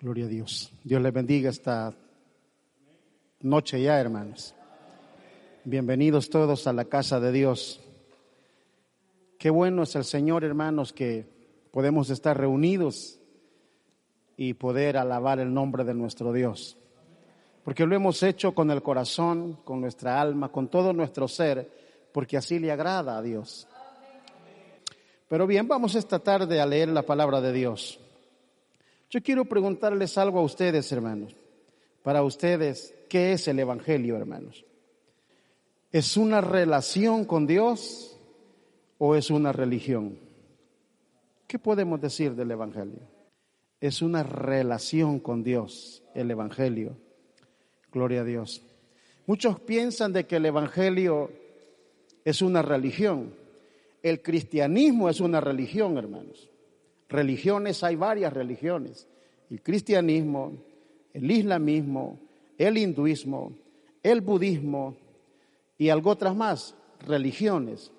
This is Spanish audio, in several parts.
Gloria a Dios. Dios les bendiga esta noche ya, hermanos. Bienvenidos todos a la casa de Dios. Qué bueno es el Señor, hermanos, que podemos estar reunidos y poder alabar el nombre de nuestro Dios. Porque lo hemos hecho con el corazón, con nuestra alma, con todo nuestro ser, porque así le agrada a Dios. Pero bien, vamos esta tarde a leer la palabra de Dios. Yo quiero preguntarles algo a ustedes, hermanos. Para ustedes, ¿qué es el Evangelio, hermanos? ¿Es una relación con Dios o es una religión? ¿Qué podemos decir del Evangelio? Es una relación con Dios, el Evangelio. Gloria a Dios. Muchos piensan de que el Evangelio es una religión. El cristianismo es una religión, hermanos. Religiones, hay varias religiones. El cristianismo, el islamismo, el hinduismo, el budismo y algo otras más, religiones.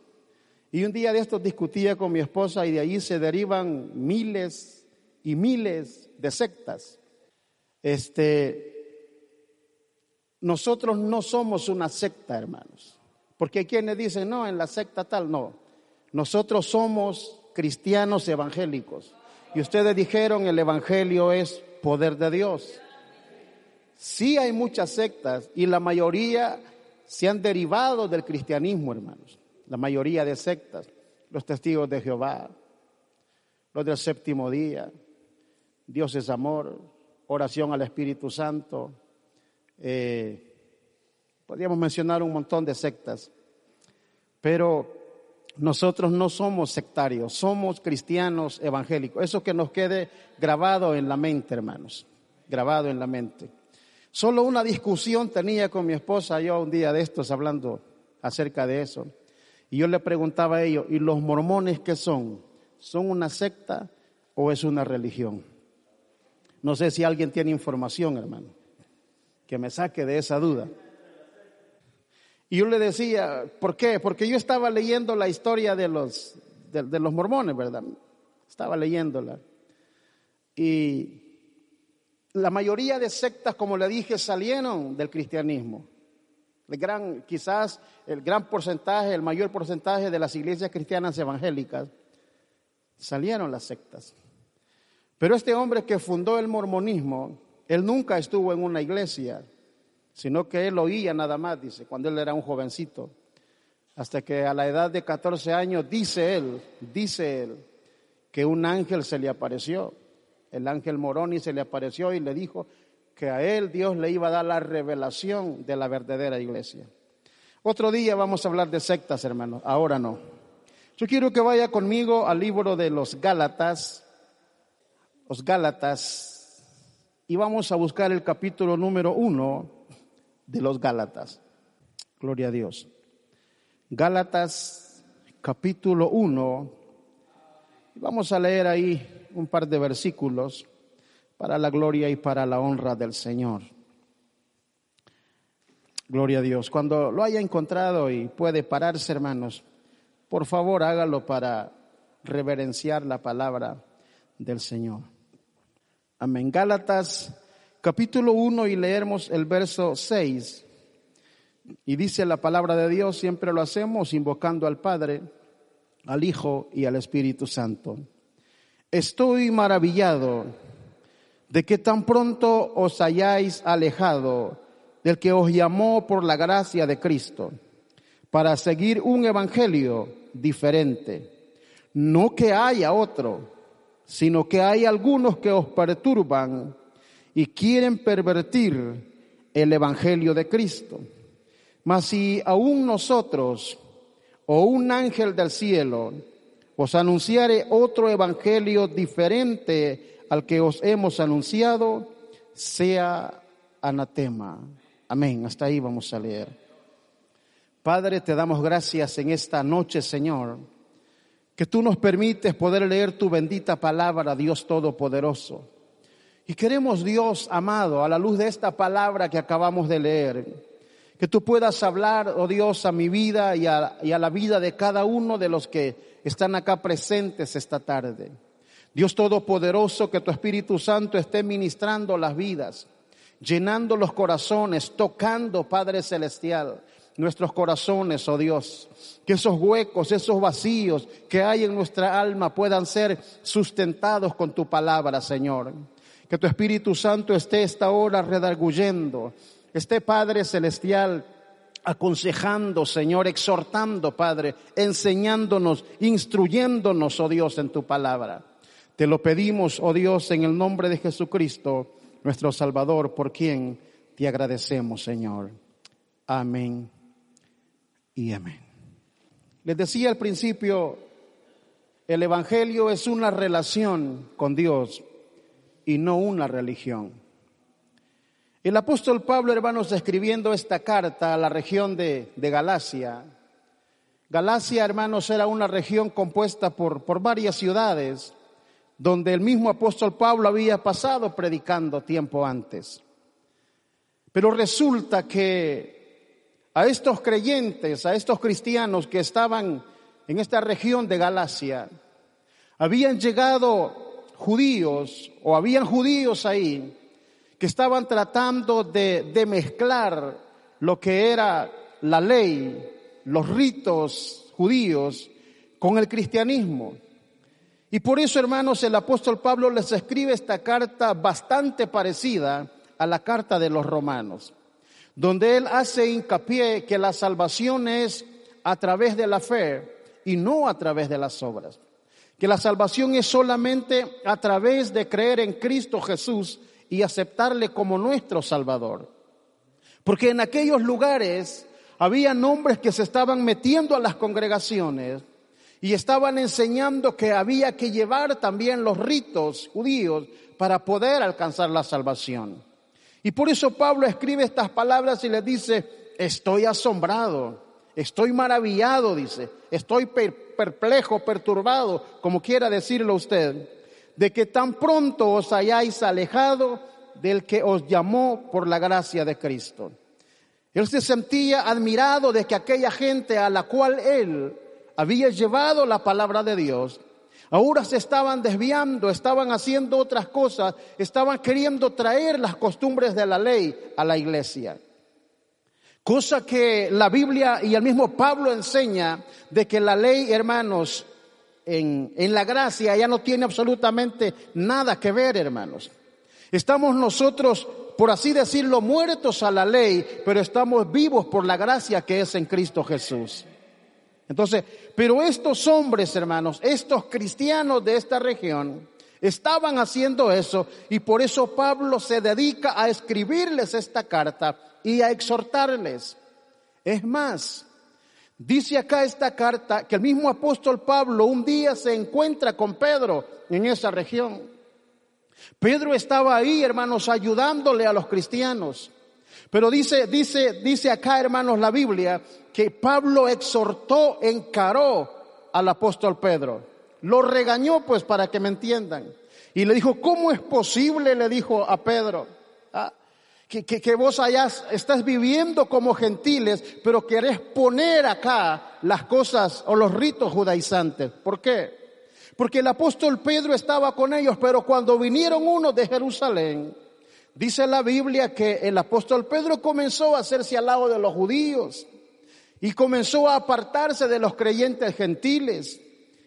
Y un día de estos discutía con mi esposa y de allí se derivan miles y miles de sectas. Este, nosotros no somos una secta, hermanos. Porque hay quienes dicen, no, en la secta tal, no. Nosotros somos cristianos evangélicos. Y ustedes dijeron, el Evangelio es poder de Dios. Sí hay muchas sectas y la mayoría se han derivado del cristianismo, hermanos. La mayoría de sectas, los testigos de Jehová, los del séptimo día, Dios es amor, oración al Espíritu Santo. Eh, podríamos mencionar un montón de sectas, pero nosotros no somos sectarios, somos cristianos evangélicos. Eso que nos quede grabado en la mente, hermanos, grabado en la mente. Solo una discusión tenía con mi esposa yo un día de estos hablando acerca de eso. Y yo le preguntaba a ellos, ¿y los mormones qué son? ¿Son una secta o es una religión? No sé si alguien tiene información, hermano, que me saque de esa duda. Y yo le decía, ¿por qué? Porque yo estaba leyendo la historia de los, de, los mormones, ¿verdad? Estaba leyéndola. Y la mayoría de sectas, como le dije, salieron del cristianismo. El gran, quizás el gran porcentaje, el mayor porcentaje de las iglesias cristianas evangélicas salieron las sectas. Pero este hombre que fundó el mormonismo, él nunca estuvo en una iglesia, sino que él oía nada más, dice, cuando él era un jovencito. Hasta que a la edad de 14 años, dice él, dice él, que un ángel se le apareció. El ángel Moroni se le apareció y le dijo que a él Dios le iba a dar la revelación de la verdadera iglesia. Otro día vamos a hablar de sectas, hermanos, ahora no. Yo quiero que vaya conmigo al libro de los Gálatas, los Gálatas, y vamos a buscar el capítulo número uno de los Gálatas. Gloria a Dios. Gálatas capítulo 1. Vamos a leer ahí un par de versículos para la gloria y para la honra del Señor. Gloria a Dios. Cuando lo haya encontrado y puede pararse, hermanos, por favor hágalo para reverenciar la palabra del Señor. Amén. Gálatas capítulo 1 y leemos el verso 6. Y dice la palabra de Dios, siempre lo hacemos invocando al Padre, al Hijo y al Espíritu Santo. Estoy maravillado de que tan pronto os hayáis alejado del que os llamó por la gracia de Cristo para seguir un evangelio diferente. No que haya otro, sino que hay algunos que os perturban y quieren pervertir el Evangelio de Cristo. Mas si aún nosotros o un ángel del cielo os anunciare otro Evangelio diferente al que os hemos anunciado, sea anatema. Amén. Hasta ahí vamos a leer. Padre, te damos gracias en esta noche, Señor, que tú nos permites poder leer tu bendita palabra, Dios Todopoderoso. Y queremos, Dios amado, a la luz de esta palabra que acabamos de leer, que tú puedas hablar, oh Dios, a mi vida y a, la vida de cada uno de los que están acá presentes esta tarde. Dios Todopoderoso, que tu Espíritu Santo esté ministrando las vidas, llenando los corazones, tocando, Padre Celestial, nuestros corazones, oh Dios. Que esos huecos, esos vacíos que hay en nuestra alma puedan ser sustentados con tu palabra, Señor. Que tu Espíritu Santo esté esta hora redarguyendo, esté Padre Celestial aconsejando, Señor, exhortando, Padre, enseñándonos, instruyéndonos, oh Dios, en tu palabra. Te lo pedimos, oh Dios, en el nombre de Jesucristo, nuestro Salvador, por quien te agradecemos, Señor. Amén y amén. Les decía al principio, el Evangelio es una relación con Dios y no una religión. El apóstol Pablo, hermanos, escribiendo esta carta a la región de, de Galacia, Galacia, hermanos, era una región compuesta por, por varias ciudades, donde el mismo apóstol Pablo había pasado predicando tiempo antes. Pero resulta que a estos creyentes, a estos cristianos que estaban en esta región de Galacia, habían llegado judíos o habían judíos ahí que estaban tratando de, de mezclar lo que era la ley, los ritos judíos con el cristianismo. Y por eso, hermanos, el apóstol Pablo les escribe esta carta bastante parecida a la carta de los romanos, donde él hace hincapié que la salvación es a través de la fe y no a través de las obras. Que la salvación es solamente a través de creer en Cristo Jesús y aceptarle como nuestro Salvador. Porque en aquellos lugares había hombres que se estaban metiendo a las congregaciones y estaban enseñando que había que llevar también los ritos judíos para poder alcanzar la salvación. Y por eso Pablo escribe estas palabras y le dice, estoy asombrado, estoy maravillado, dice, estoy perplejo, perturbado, como quiera decirlo usted, de que tan pronto os hayáis alejado del que os llamó por la gracia de Cristo. Él se sentía admirado de que aquella gente a la cual él había llevado la palabra de Dios, ahora se estaban desviando, estaban haciendo otras cosas, estaban queriendo traer las costumbres de la ley a la iglesia. Cosa que la Biblia y el mismo Pablo enseña de que la ley, hermanos, en, en la gracia ya no tiene absolutamente nada que ver, hermanos. Estamos nosotros, por así decirlo, muertos a la ley, pero estamos vivos por la gracia que es en Cristo Jesús. Entonces, pero estos hombres, hermanos, estos cristianos de esta región, estaban haciendo eso y por eso Pablo se dedica a escribirles esta carta y a exhortarles. Es más, dice acá esta carta que el mismo apóstol Pablo un día se encuentra con Pedro en esa región. Pedro estaba ahí, hermanos, ayudándole a los cristianos. Pero dice, dice, dice acá, hermanos, la Biblia, que Pablo exhortó, encaró al apóstol Pedro. Lo regañó, pues, para que me entiendan. Y le dijo, ¿cómo es posible, le dijo a Pedro, que, que, que, vos allá estás viviendo como gentiles, pero querés poner acá las cosas o los ritos judaizantes? ¿Por qué? Porque el apóstol Pedro estaba con ellos, pero cuando vinieron unos de Jerusalén, Dice la Biblia que el apóstol Pedro comenzó a hacerse al lado de los judíos y comenzó a apartarse de los creyentes gentiles.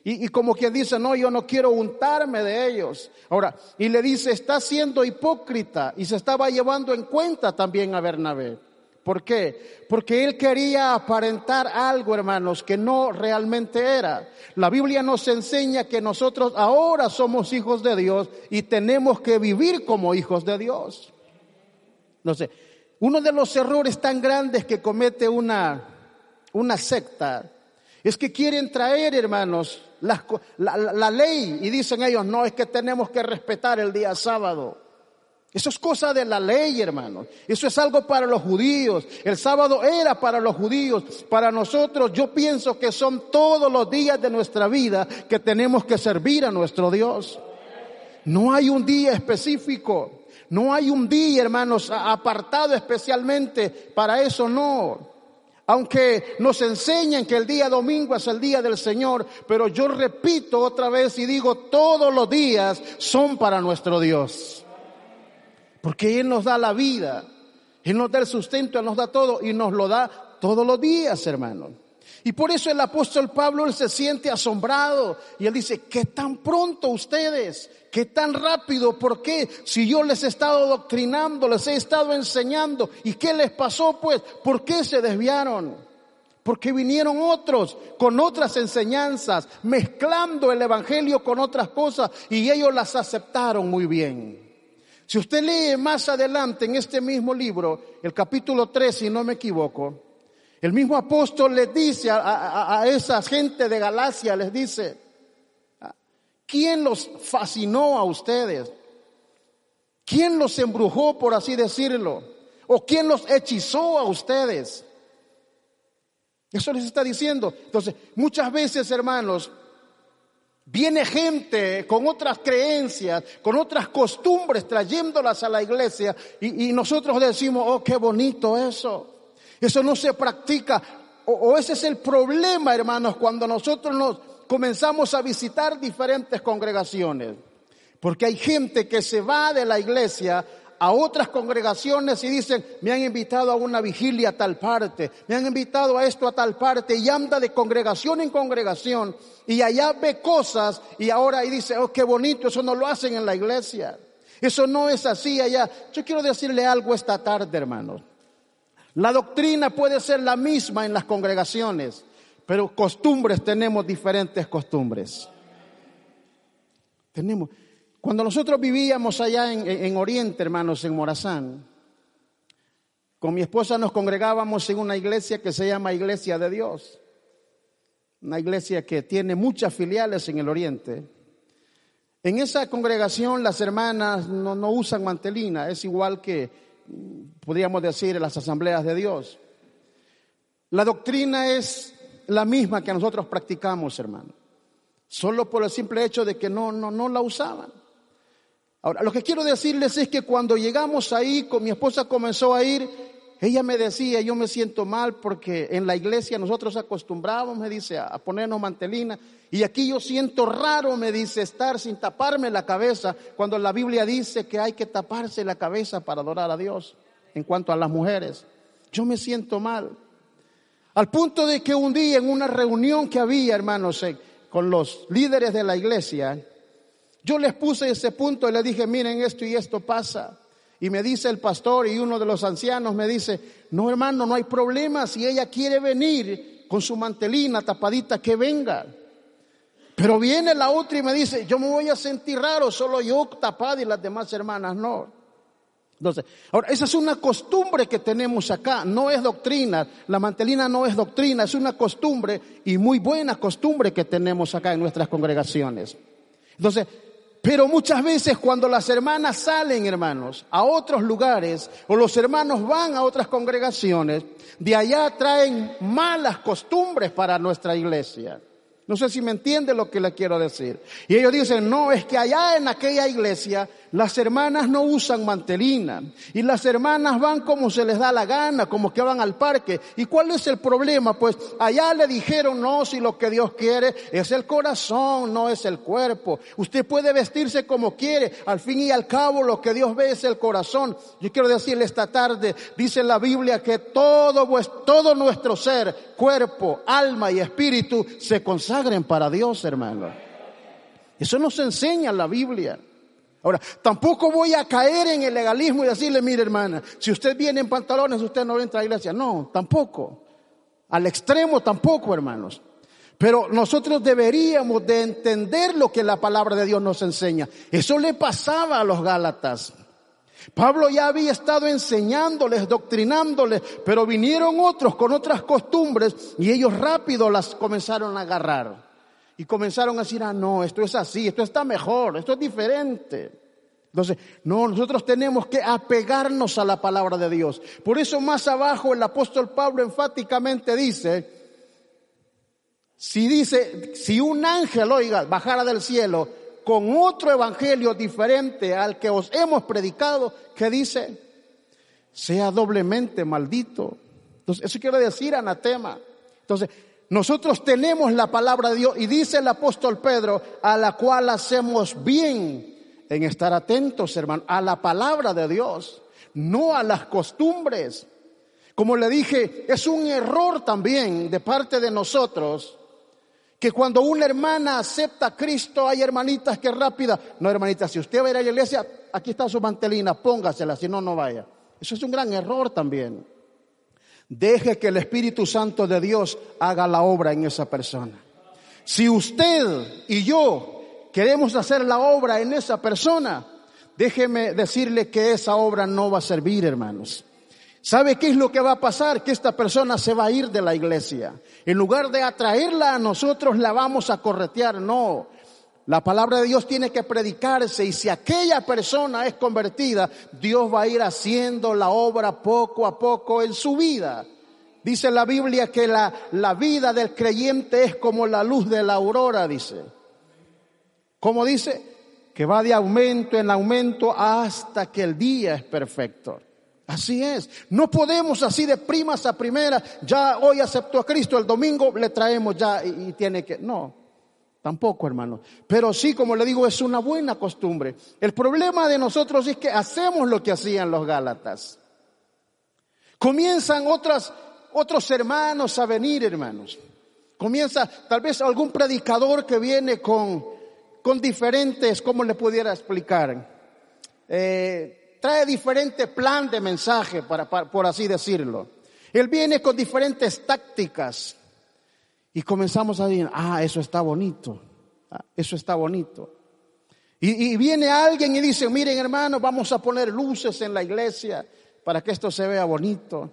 Y, y, como quien dice, no, yo no quiero untarme de ellos. Ahora, y le dice, está siendo hipócrita y se estaba llevando en cuenta también a Bernabé. ¿Por qué? Porque él quería aparentar algo, hermanos, que no realmente era. La Biblia nos enseña que nosotros ahora somos hijos de Dios y tenemos que vivir como hijos de Dios. No sé, uno de los errores tan grandes que comete una, una secta es que quieren traer, hermanos, la, la, ley y dicen ellos, no, es que tenemos que respetar el día sábado. Eso es cosa de la ley, hermanos. Eso es algo para los judíos. El sábado era para los judíos. Para nosotros yo pienso que son todos los días de nuestra vida que tenemos que servir a nuestro Dios. No hay un día específico. No hay un día, hermanos, apartado especialmente para eso, no. Aunque nos enseñan que el día domingo es el día del Señor, pero yo repito otra vez y digo, todos los días son para nuestro Dios. Porque Él nos da la vida, Él nos da el sustento, Él nos da todo y nos lo da todos los días, hermanos. Y por eso el apóstol Pablo él se siente asombrado y él dice, ¿qué tan pronto ustedes? ¿Qué tan rápido? ¿Por qué? Si yo les he estado doctrinando, les he estado enseñando, ¿y qué les pasó pues? ¿Por qué se desviaron? Porque vinieron otros con otras enseñanzas, mezclando el Evangelio con otras cosas y ellos las aceptaron muy bien. Si usted lee más adelante en este mismo libro, el capítulo 3, si no me equivoco, el mismo apóstol les dice a, esa gente de Galacia, les dice, ¿quién los fascinó a ustedes? ¿Quién los embrujó, por así decirlo? ¿O quién los hechizó a ustedes? Eso les está diciendo. Entonces, muchas veces, hermanos, viene gente con otras creencias, con otras costumbres, trayéndolas a la iglesia y nosotros decimos, oh, qué bonito eso. Eso no se practica. O, ese es el problema, hermanos, cuando nosotros nos comenzamos a visitar diferentes congregaciones. Porque hay gente que se va de la iglesia a otras congregaciones y dicen, me han invitado a una vigilia a tal parte, me han invitado a esto a tal parte y anda de congregación en congregación y allá ve cosas y ahora y dice, oh, qué bonito, eso no lo hacen en la iglesia. Eso no es así allá. Yo quiero decirle algo esta tarde, hermanos. La doctrina puede ser la misma en las congregaciones, pero costumbres tenemos diferentes costumbres. Tenemos. Cuando nosotros vivíamos allá en, Oriente, hermanos, en Morazán, con mi esposa nos congregábamos en una iglesia que se llama Iglesia de Dios. Una iglesia que tiene muchas filiales en el Oriente. En esa congregación las hermanas no, no usan mantelina, es igual que podríamos decir, en las asambleas de Dios. La doctrina es la misma que nosotros practicamos, hermano. Solo por el simple hecho de que no, no, no la usaban. Ahora, lo que quiero decirles es que cuando llegamos ahí, con mi esposa comenzó a ir, ella me decía, yo me siento mal porque en la iglesia nosotros acostumbramos, me dice, a ponernos mantelina. Y aquí yo siento raro, me dice, estar sin taparme la cabeza, cuando la Biblia dice que hay que taparse la cabeza para adorar a Dios en cuanto a las mujeres. Yo me siento mal. Al punto de que un día en una reunión que había, hermanos, con los líderes de la iglesia, yo les puse ese punto y les dije, miren esto y esto pasa. Y me dice el pastor y uno de los ancianos me dice, no hermano, no hay problema, si ella quiere venir con su mantelina tapadita, que venga. Pero viene la otra y me dice, yo me voy a sentir raro, solo yo tapada y las demás hermanas no. Entonces, ahora, esa es una costumbre que tenemos acá, no es doctrina, la mantelina no es doctrina, es una costumbre y muy buena costumbre que tenemos acá en nuestras congregaciones. Entonces, pero muchas veces cuando las hermanas salen, hermanos, a otros lugares o los hermanos van a otras congregaciones, de allá traen malas costumbres para nuestra iglesia. No sé si me entiende lo que le quiero decir. Y ellos dicen, no, es que allá en aquella iglesia las hermanas no usan mantelina y las hermanas van como se les da la gana, como que van al parque. ¿Y cuál es el problema? Pues allá le dijeron, no, si lo que Dios quiere es el corazón, no es el cuerpo. Usted puede vestirse como quiere, al fin y al cabo lo que Dios ve es el corazón. Yo quiero decirle esta tarde, dice la Biblia que todo, nuestro ser, cuerpo, alma y espíritu se para Dios, hermano. Eso nos enseña la Biblia. Ahora, tampoco voy a caer en el legalismo y decirle, mire hermana, si usted viene en pantalones, usted no entra a la iglesia. No, tampoco. Al extremo tampoco, hermanos. Pero nosotros deberíamos de entender lo que la palabra de Dios nos enseña. Eso le pasaba a los Gálatas. Pablo ya había estado enseñándoles, doctrinándoles, pero vinieron otros con otras costumbres y ellos rápido las comenzaron a agarrar. Y comenzaron a decir, ah, no, esto es así, esto está mejor, esto es diferente. Entonces, no, nosotros tenemos que apegarnos a la palabra de Dios. Por eso más abajo el apóstol Pablo enfáticamente dice, si dice, si un ángel, oiga, bajara del cielo con otro evangelio diferente al que os hemos predicado, que dice, sea doblemente maldito. Entonces, eso quiere decir anatema. Entonces, nosotros tenemos la palabra de Dios y dice el apóstol Pedro, a la cual hacemos bien en estar atentos, hermano, a la palabra de Dios, no a las costumbres. Como le dije, es un error también de parte de nosotros que cuando una hermana acepta a Cristo, hay hermanitas que rápida, no hermanita, si usted va a ir a la iglesia, aquí está su mantelina, póngasela, si no, no vaya. Eso es un gran error también. Deje que el Espíritu Santo de Dios haga la obra en esa persona. Si usted y yo queremos hacer la obra en esa persona, déjeme decirle que esa obra no va a servir, hermanos. ¿Sabe qué es lo que va a pasar? Que esta persona se va a ir de la iglesia. En lugar de atraerla a nosotros, la vamos a corretear. No. La palabra de Dios tiene que predicarse y si aquella persona es convertida, Dios va a ir haciendo la obra poco a poco en su vida. Dice la Biblia que la, la vida del creyente es como la luz de la aurora, dice. ¿Cómo dice? Que va de aumento en aumento hasta que el día es perfecto. Así es. No podemos así de primas a primera, ya hoy aceptó a Cristo, el domingo le traemos ya y, y tiene que... No, Tampoco, hermano. Pero sí, como le digo, es una buena costumbre. El problema de nosotros es que hacemos lo que hacían los Gálatas. Comienzan otras, otros hermanos a venir, hermanos. Comienza tal vez algún predicador que viene con, con diferentes, ¿cómo le pudiera explicar? Eh, trae diferente plan de mensaje, para, por así decirlo. Él viene con diferentes tácticas. Y comenzamos a decir, ah, eso está bonito, ah, eso está bonito. Y, viene alguien y dice, miren hermanos, vamos a poner luces en la iglesia para que esto se vea bonito,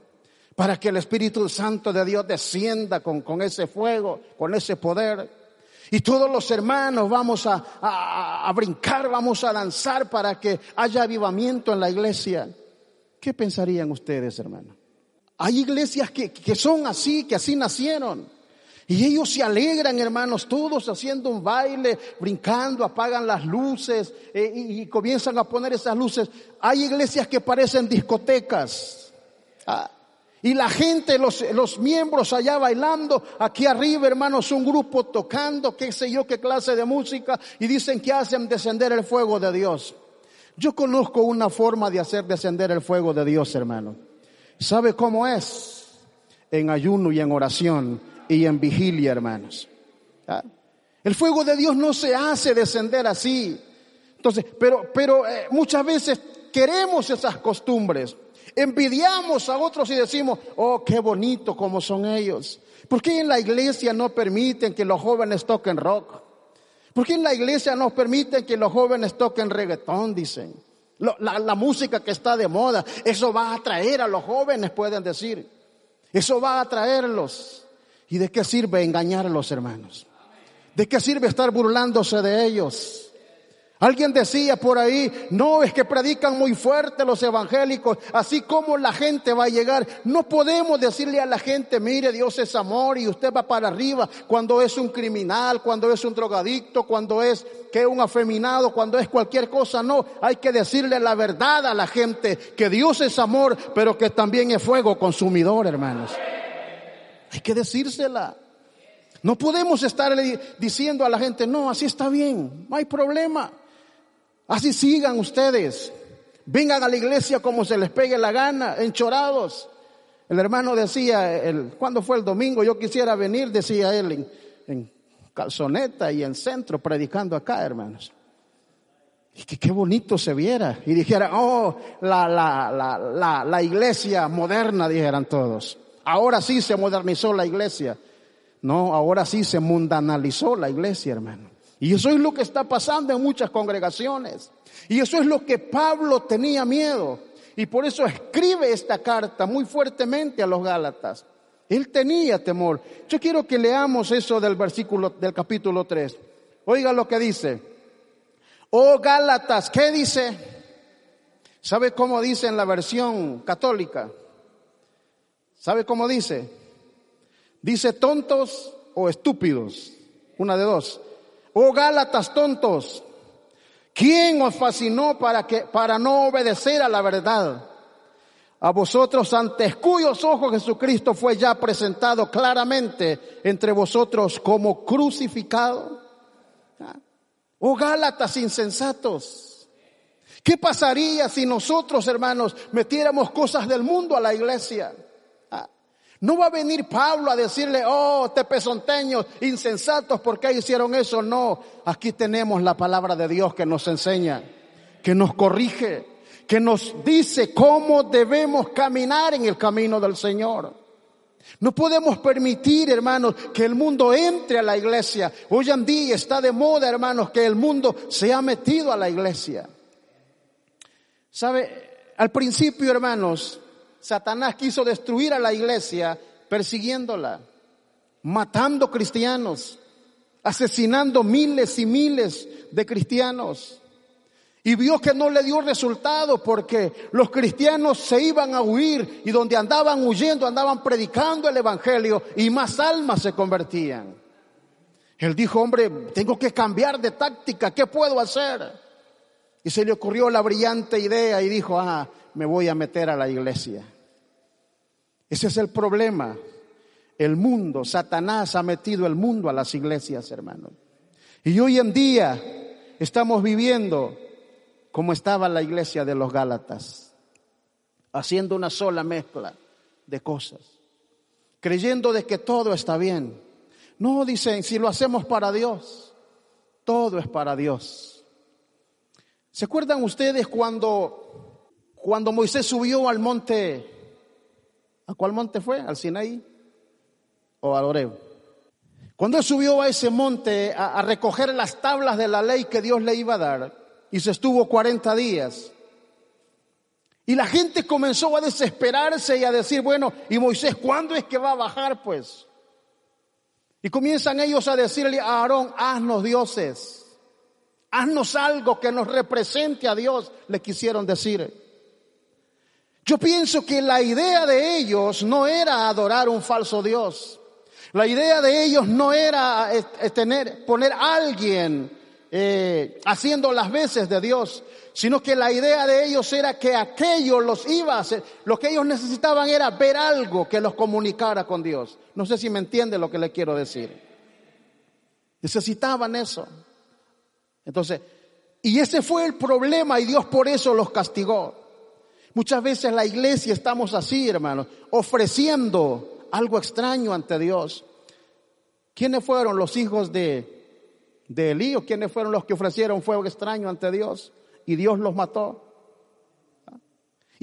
para que el Espíritu Santo de Dios descienda con, con ese fuego, con ese poder. Y todos los hermanos vamos a, a, a, brincar, vamos a danzar para que haya avivamiento en la iglesia. ¿Qué pensarían ustedes, hermanos? Hay iglesias que, que son así, que así nacieron. Y ellos se alegran, hermanos, todos haciendo un baile, brincando, apagan las luces eh, y, comienzan a poner esas luces. Hay iglesias que parecen discotecas. Ah, y la gente, los, los miembros allá bailando, aquí arriba, hermanos, un grupo tocando, qué sé yo, qué clase de música, y dicen que hacen descender el fuego de Dios. Yo conozco una forma de hacer descender el fuego de Dios, hermano. ¿Sabe cómo es? En ayuno y en oración y en vigilia, hermanos. ¿Ah? El fuego de Dios no se hace descender así. Entonces, pero, pero eh, muchas veces queremos esas costumbres. Envidiamos a otros y decimos, oh, qué bonito como son ellos. ¿Por qué en la iglesia no permiten que los jóvenes toquen rock? ¿Por qué en la iglesia no permiten que los jóvenes toquen reggaetón? Dicen. La, la música que está de moda, eso va a atraer a los jóvenes, pueden decir. Eso va a atraerlos. ¿Y de qué sirve engañar a los hermanos? ¿De qué sirve estar burlándose de ellos? Alguien decía por ahí, no es que predican muy fuerte los evangélicos, así como la gente va a llegar. No podemos decirle a la gente, mire, Dios es amor y usted va para arriba cuando es un criminal, cuando es un drogadicto, cuando es que un afeminado, cuando es cualquier cosa. No, hay que decirle la verdad a la gente, que Dios es amor, pero que también es fuego consumidor, hermanos. Hay que decírsela. No podemos estar diciendo a la gente, no, así está bien, no hay problema. Así sigan ustedes. Vengan a la iglesia como se les pegue la gana, enchorados. El hermano decía, el, cuando fue el domingo? Yo quisiera venir, decía él, en, en calzoneta y en centro, predicando acá, hermanos. Y que qué bonito se viera. Y dijera, oh, la, la, la, la iglesia moderna, dijeran todos. Ahora sí se modernizó la iglesia. No, ahora sí se mundanalizó la iglesia, hermano. Y eso es lo que está pasando en muchas congregaciones. Y eso es lo que Pablo tenía miedo. Y por eso escribe esta carta muy fuertemente a los Gálatas. Él tenía temor. Yo quiero que leamos eso del versículo del capítulo 3. Oiga lo que dice. Oh Gálatas, ¿qué dice? ¿Sabe cómo dice en la versión católica? ¿Sabe cómo dice? Dice tontos o estúpidos. Una de dos. Oh Gálatas tontos. ¿Quién os fascinó para que, para no obedecer a la verdad? a vosotros ante cuyos ojos Jesucristo fue ya presentado claramente entre vosotros como crucificado. ¿Ah? Oh Gálatas insensatos. ¿Qué pasaría si nosotros, hermanos, metiéramos cosas del mundo a la iglesia? No va a venir Pablo a decirle, oh, tepezonteños, insensatos, ¿por qué hicieron eso? No, aquí tenemos la palabra de Dios que nos enseña, que nos corrige, que nos dice cómo debemos caminar en el camino del Señor. No podemos permitir, hermanos, que el mundo entre a la iglesia. Hoy en día está de moda, hermanos, que el mundo se ha metido a la iglesia. ¿Sabe? Al principio, hermanos, Satanás quiso destruir a la iglesia persiguiéndola, matando cristianos, asesinando miles y miles de cristianos. Y vio que no le dio resultado porque los cristianos se iban a huir y donde andaban huyendo andaban predicando el Evangelio y más almas se convertían. Él dijo, hombre, tengo que cambiar de táctica, ¿qué puedo hacer? Y se le ocurrió la brillante idea y dijo, ah, me voy a meter a la iglesia. Ese es el problema. El mundo, Satanás ha metido el mundo a las iglesias, hermanos. Y hoy en día estamos viviendo como estaba la iglesia de los Gálatas, haciendo una sola mezcla de cosas, creyendo de que todo está bien. No, dicen, si lo hacemos para Dios, todo es para Dios. ¿Se acuerdan ustedes cuando, cuando Moisés subió al monte, ¿a cuál monte fue? ¿Al Sinaí o al Oreo? Cuando él subió a ese monte a, a recoger las tablas de la ley que Dios le iba a dar, y se estuvo 40 días. Y la gente comenzó a desesperarse y a decir, bueno, ¿y Moisés cuándo es que va a bajar pues? Y comienzan ellos a decirle a Aarón, haznos dioses, haznos algo que nos represente a Dios, le quisieron decir. Yo pienso que la idea de ellos no era adorar un falso Dios. La idea de ellos no era eh, eh, tener, poner a alguien eh, haciendo las veces de Dios, sino que la idea de ellos era que aquello los iba a hacer. Lo que ellos necesitaban era ver algo que los comunicara con Dios. No sé si me entiende lo que le quiero decir. Necesitaban eso. Entonces, y ese fue el problema y Dios por eso los castigó. Muchas veces la iglesia estamos así, hermanos, ofreciendo algo extraño ante Dios. ¿Quiénes fueron los hijos de de Elí, o quienes fueron los que ofrecieron fuego extraño ante Dios y Dios los mató.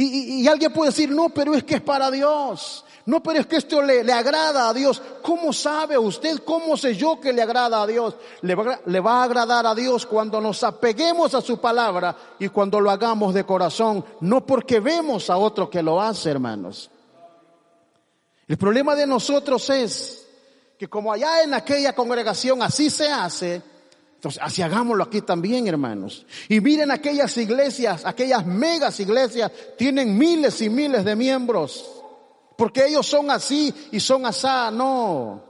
Y, alguien puede decir, no, pero es que es para Dios. No, pero es que esto le, agrada a Dios. ¿Cómo sabe usted? ¿Cómo sé yo que le agrada a Dios? Le va, le va a agradar a Dios cuando nos apeguemos a su palabra y cuando lo hagamos de corazón, no porque vemos a otro que lo hace, hermanos. El problema de nosotros es que como allá en aquella congregación así se hace, entonces, así hagámoslo aquí también, hermanos. Y miren aquellas iglesias, aquellas megas iglesias, tienen miles y miles de miembros. Porque ellos son así y son asá. No.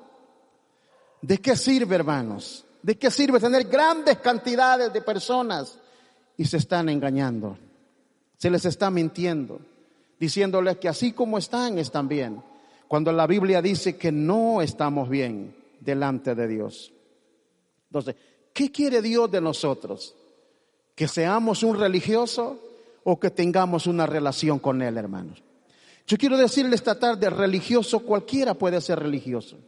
¿De qué sirve, hermanos? ¿De qué sirve tener grandes cantidades de personas y se están engañando? Se les está mintiendo, diciéndoles que así como están, están bien. Cuando la Biblia dice que no estamos bien delante de Dios. Entonces, ¿Qué quiere Dios de nosotros? ¿Que seamos un religioso o que tengamos una relación con Él, hermanos? Yo quiero decirle esta tarde, religioso, cualquiera puede ser religioso.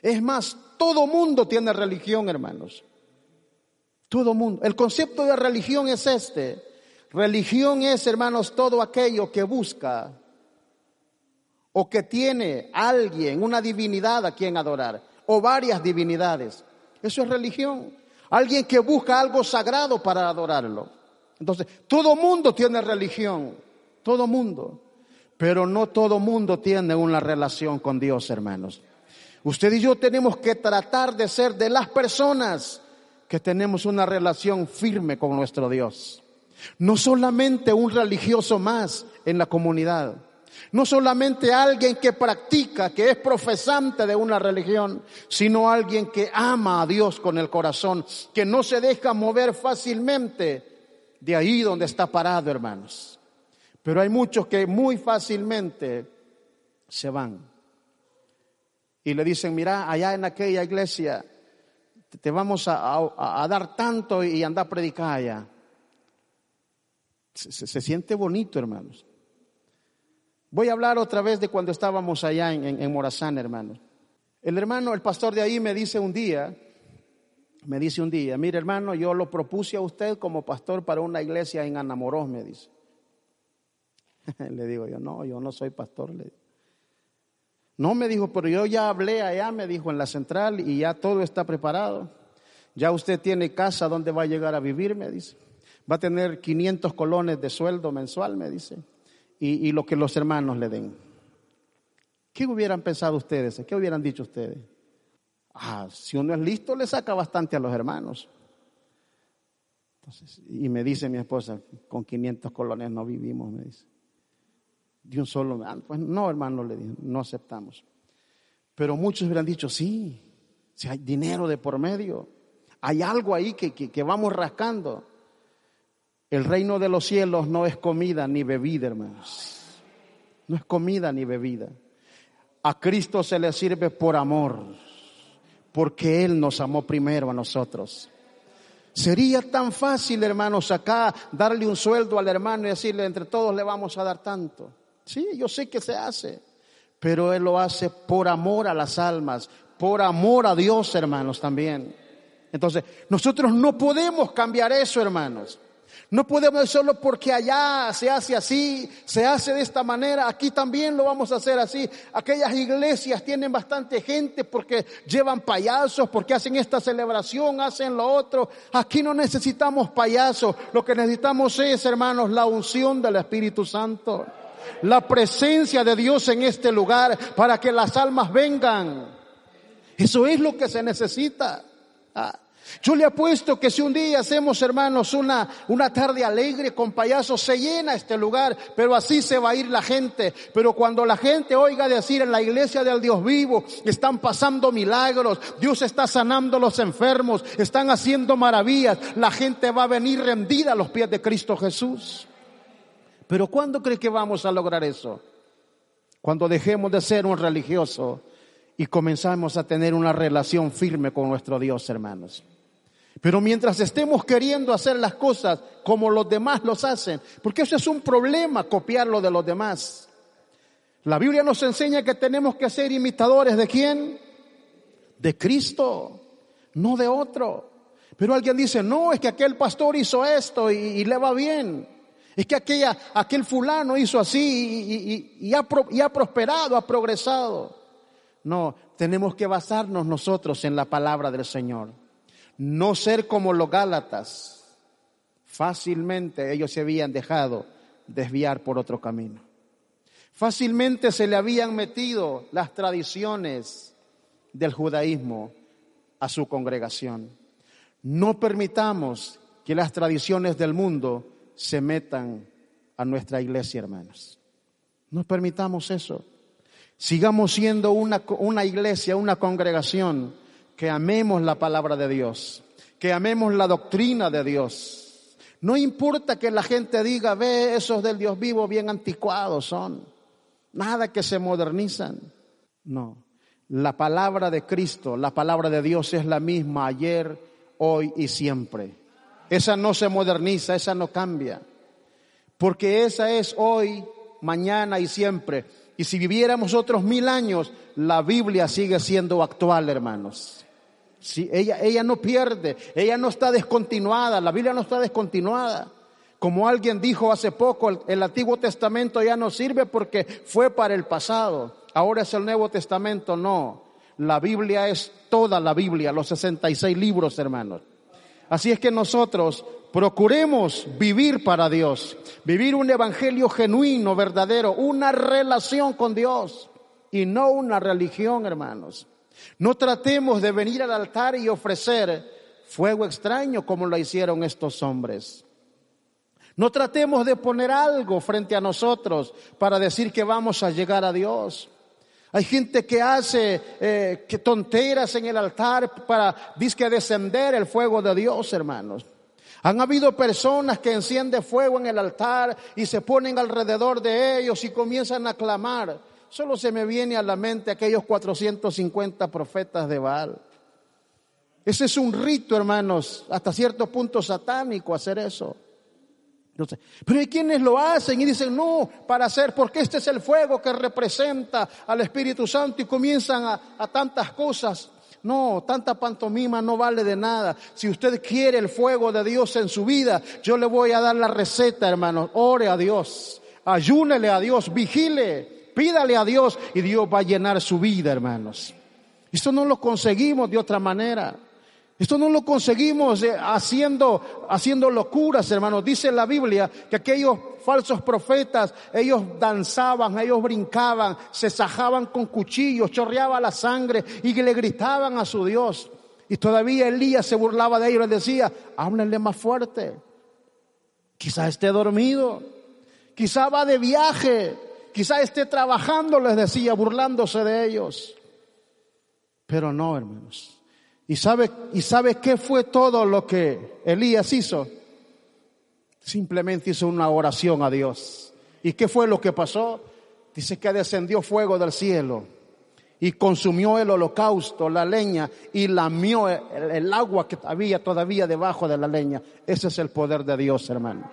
Es más, todo mundo tiene religión, hermanos. Todo mundo. El concepto de religión es este. Religión es, hermanos, todo aquello que busca o que tiene alguien, una divinidad a quien adorar, o varias divinidades. Eso es religión. Alguien que busca algo sagrado para adorarlo. Entonces, todo mundo tiene religión, todo mundo, pero no todo mundo tiene una relación con Dios, hermanos. Usted y yo tenemos que tratar de ser de las personas que tenemos una relación firme con nuestro Dios. No solamente un religioso más en la comunidad, no solamente alguien que practica, que es profesante de una religión, sino alguien que ama a Dios con el corazón, que no se deja mover fácilmente de ahí donde está parado, hermanos. Pero hay muchos que muy fácilmente se van. Y le dicen, mira, allá en aquella iglesia te vamos a, dar tanto y anda a predicar allá. Se, siente bonito, hermanos. Voy a hablar otra vez de cuando estábamos allá en, Morazán, hermanos. El hermano, el pastor de ahí me dice un día, me dice un día, mire hermano, yo lo propuse a usted como pastor para una iglesia en Anamorós, me dice. le digo yo, no, yo no soy pastor. No, me dijo, pero yo ya hablé allá, me dijo, en la central y ya todo está preparado. Ya usted tiene casa donde va a llegar a vivir, me dice. Va a tener 500 colones de sueldo mensual, me dice. Y, lo que los hermanos le den. ¿Qué hubieran pensado ustedes? ¿Qué hubieran dicho ustedes? Ah, si uno es listo, le saca bastante a los hermanos. y me dice mi esposa, con 500 colones no vivimos, me dice. De un solo, ah, pues no, hermano, le dije, no aceptamos. Pero muchos hubieran dicho, sí, si hay dinero de por medio, hay algo ahí que, que vamos rascando. El reino de los cielos no es comida ni bebida, hermanos. No es comida ni bebida. A Cristo se le sirve por amor, porque Él nos amó primero a nosotros. Sería tan fácil, hermanos, acá darle un sueldo al hermano y decirle, entre todos le vamos a dar tanto. Sí, yo sé que se hace, pero Él lo hace por amor a las almas, por amor a Dios, hermanos, también. Entonces, nosotros no podemos cambiar eso, hermanos. No podemos solo porque allá se hace así, se hace de esta manera, aquí también lo vamos a hacer así. Aquellas iglesias tienen bastante gente porque llevan payasos, porque hacen esta celebración, hacen lo otro. Aquí no necesitamos payasos, lo que necesitamos es, hermanos, la unción del Espíritu Santo. La presencia de Dios en este lugar para que las almas vengan. Eso es lo que se necesita. Ah. Yo le apuesto que si un día hacemos, hermanos, una, una tarde alegre con payasos, se llena este lugar, pero así se va a ir la gente. Pero cuando la gente oiga decir en la iglesia del Dios vivo, están pasando milagros, Dios está sanando a los enfermos, están haciendo maravillas, la gente va a venir rendida a los pies de Cristo Jesús. Pero ¿cuándo cree que vamos a lograr eso? Cuando dejemos de ser un religioso y comenzamos a tener una relación firme con nuestro Dios, hermanos. Pero mientras estemos queriendo hacer las cosas como los demás los hacen, porque eso es un problema, copiarlo de los demás. La Biblia nos enseña que tenemos que ser imitadores de quién? De Cristo, no de otro. Pero alguien dice, no, es que aquel pastor hizo esto y, le va bien. Es que aquella, aquel fulano hizo así y, ha, y ha prosperado, ha progresado. No, tenemos que basarnos nosotros en la palabra del Señor no ser como los Gálatas. Fácilmente ellos se habían dejado desviar por otro camino. Fácilmente se le habían metido las tradiciones del judaísmo a su congregación. No permitamos que las tradiciones del mundo se metan a nuestra iglesia, hermanos. No permitamos eso. Sigamos siendo una, una iglesia, una congregación que amemos la palabra de Dios, que amemos la doctrina de Dios. No importa que la gente diga, ve, esos del Dios vivo bien anticuados son. Nada que se modernizan. No. La palabra de Cristo, la palabra de Dios es la misma ayer, hoy y siempre. Esa no se moderniza, esa no cambia. Porque esa es hoy, mañana y siempre. Y si viviéramos otros mil años, la Biblia sigue siendo actual, hermanos. Sí, ella, ella no pierde, ella no está descontinuada, la Biblia no está descontinuada. Como alguien dijo hace poco, el, Antiguo Testamento ya no sirve porque fue para el pasado. Ahora es el Nuevo Testamento, no. La Biblia es toda la Biblia, los 66 libros, hermanos. Así es que nosotros procuremos vivir para Dios, vivir un evangelio genuino, verdadero, una relación con Dios y no una religión, hermanos. No tratemos de venir al altar y ofrecer fuego extraño como lo hicieron estos hombres. No tratemos de poner algo frente a nosotros para decir que vamos a llegar a Dios. Hay gente que hace eh, que tonteras en el altar para disque descender el fuego de Dios, hermanos. Han habido personas que encienden fuego en el altar y se ponen alrededor de ellos y comienzan a clamar. Solo se me viene a la mente aquellos 450 profetas de Baal. Ese es un rito, hermanos, hasta cierto punto satánico hacer eso. Pero hay quienes lo hacen y dicen, no, para hacer, porque este es el fuego que representa al Espíritu Santo y comienzan a, a tantas cosas. No, tanta pantomima no vale de nada. Si usted quiere el fuego de Dios en su vida, yo le voy a dar la receta, hermanos. Ore a Dios, ayúnele a Dios, vigile, pídale a Dios y Dios va a llenar su vida, hermanos. Esto no lo conseguimos de otra manera. Esto no lo conseguimos eh, haciendo, haciendo locuras, hermanos. Dice la Biblia que aquellos falsos profetas, ellos danzaban, ellos brincaban, se sajaban con cuchillos, chorreaba la sangre y le gritaban a su Dios. Y todavía Elías se burlaba de ellos y les decía, háblenle más fuerte. Quizá esté dormido, quizá va de viaje, quizá esté trabajando, les decía, burlándose de ellos. Pero no, hermanos. ¿Y sabe, ¿Y sabe qué fue todo lo que Elías hizo? Simplemente hizo una oración a Dios. ¿Y qué fue lo que pasó? Dice que descendió fuego del cielo y consumió el holocausto, la leña, y lamió el, el, agua que había todavía debajo de la leña. Ese es el poder de Dios, hermano.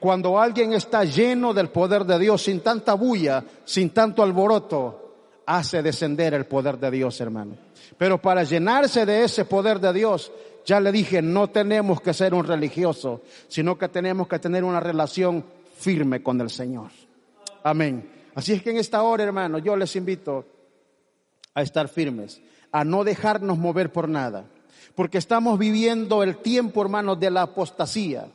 Cuando alguien está lleno del poder de Dios, sin tanta bulla, sin tanto alboroto, hace descender el poder de Dios, hermano. Pero para llenarse de ese poder de Dios, ya le dije, no tenemos que ser un religioso, sino que tenemos que tener una relación firme con el Señor. Amén. Así es que en esta hora, hermano, yo les invito a estar firmes, a no dejarnos mover por nada, porque estamos viviendo el tiempo, hermano, de la apostasía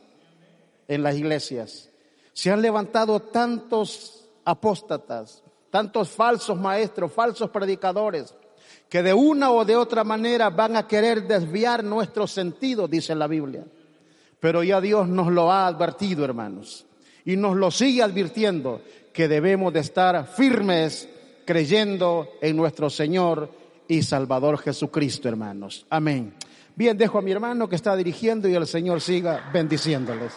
en las iglesias. Se han levantado tantos apóstatas, tantos falsos maestros, falsos predicadores, que de una o de otra manera van a querer desviar nuestro sentido, dice la Biblia. Pero ya Dios nos lo ha advertido, hermanos, y nos lo sigue advirtiendo, que debemos de estar firmes creyendo en nuestro Señor y Salvador Jesucristo, hermanos. Amén. Bien, dejo a mi hermano que está dirigiendo y el Señor siga bendiciéndoles.